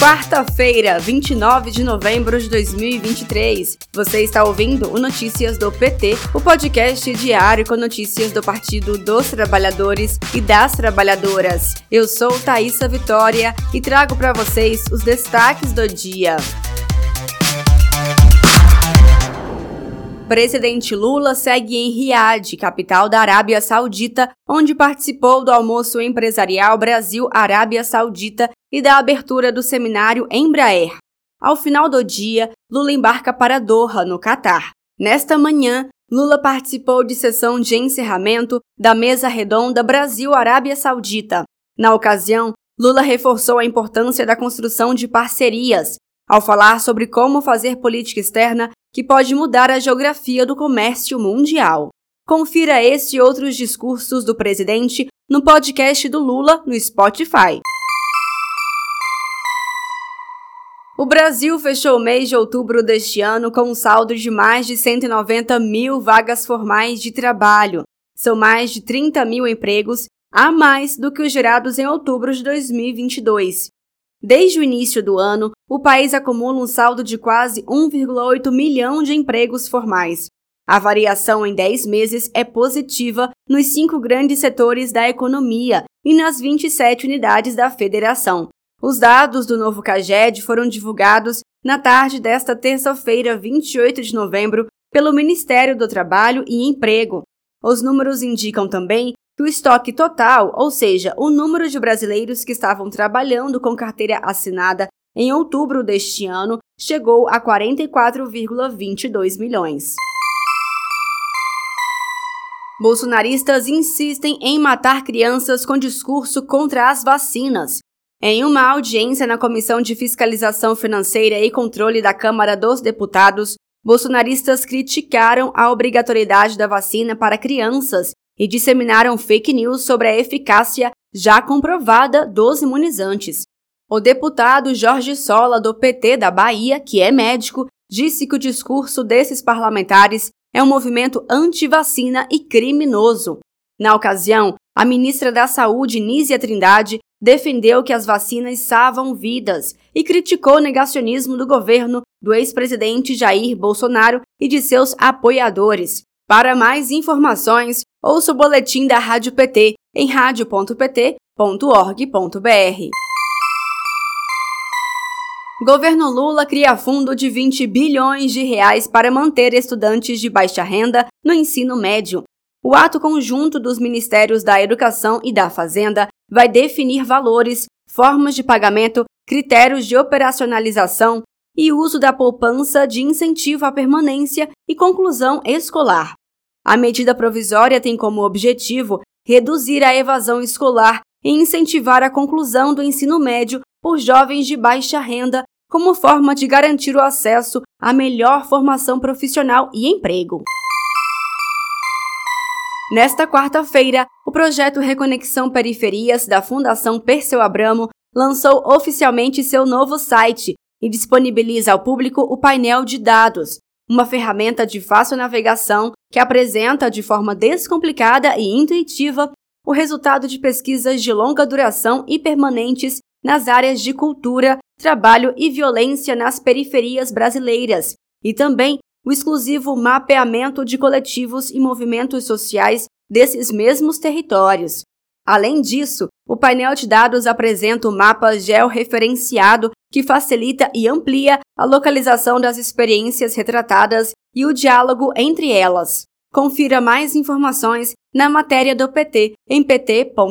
Quarta-feira, 29 de novembro de 2023. Você está ouvindo o Notícias do PT, o podcast diário com notícias do Partido dos Trabalhadores e das Trabalhadoras. Eu sou Thaisa Vitória e trago para vocês os destaques do dia. Presidente Lula segue em Riad, capital da Arábia Saudita, onde participou do almoço empresarial Brasil-Arábia Saudita e da abertura do seminário Embraer. Ao final do dia, Lula embarca para Doha, no Catar. Nesta manhã, Lula participou de sessão de encerramento da mesa redonda Brasil-Arábia Saudita. Na ocasião, Lula reforçou a importância da construção de parcerias, ao falar sobre como fazer política externa que pode mudar a geografia do comércio mundial. Confira este e outros discursos do presidente no podcast do Lula no Spotify. O Brasil fechou o mês de outubro deste ano com um saldo de mais de 190 mil vagas formais de trabalho. São mais de 30 mil empregos a mais do que os gerados em outubro de 2022. Desde o início do ano, o país acumula um saldo de quase 1,8 milhão de empregos formais. A variação em 10 meses é positiva nos cinco grandes setores da economia e nas 27 unidades da federação. Os dados do novo CAGED foram divulgados na tarde desta terça-feira, 28 de novembro, pelo Ministério do Trabalho e Emprego. Os números indicam também que o estoque total, ou seja, o número de brasileiros que estavam trabalhando com carteira assinada em outubro deste ano, chegou a 44,22 milhões. Bolsonaristas insistem em matar crianças com discurso contra as vacinas. Em uma audiência na Comissão de Fiscalização Financeira e Controle da Câmara dos Deputados, bolsonaristas criticaram a obrigatoriedade da vacina para crianças e disseminaram fake news sobre a eficácia já comprovada dos imunizantes. O deputado Jorge Sola, do PT da Bahia, que é médico, disse que o discurso desses parlamentares é um movimento anti-vacina e criminoso. Na ocasião, a ministra da Saúde, Nízia Trindade, defendeu que as vacinas salvam vidas e criticou o negacionismo do governo do ex-presidente Jair Bolsonaro e de seus apoiadores. Para mais informações, ouça o boletim da Rádio PT em radio.pt.org.br. Governo Lula cria fundo de 20 bilhões de reais para manter estudantes de baixa renda no ensino médio. O ato conjunto dos Ministérios da Educação e da Fazenda vai definir valores, formas de pagamento, critérios de operacionalização e uso da poupança de incentivo à permanência e conclusão escolar. A medida provisória tem como objetivo reduzir a evasão escolar e incentivar a conclusão do ensino médio por jovens de baixa renda, como forma de garantir o acesso à melhor formação profissional e emprego. Nesta quarta-feira, o projeto Reconexão Periferias da Fundação Perseu Abramo lançou oficialmente seu novo site e disponibiliza ao público o painel de dados, uma ferramenta de fácil navegação que apresenta de forma descomplicada e intuitiva o resultado de pesquisas de longa duração e permanentes nas áreas de cultura, trabalho e violência nas periferias brasileiras, e também o exclusivo mapeamento de coletivos e movimentos sociais desses mesmos territórios. Além disso, o painel de dados apresenta o mapa georreferenciado que facilita e amplia a localização das experiências retratadas e o diálogo entre elas. Confira mais informações na matéria do PT em pt.org.br.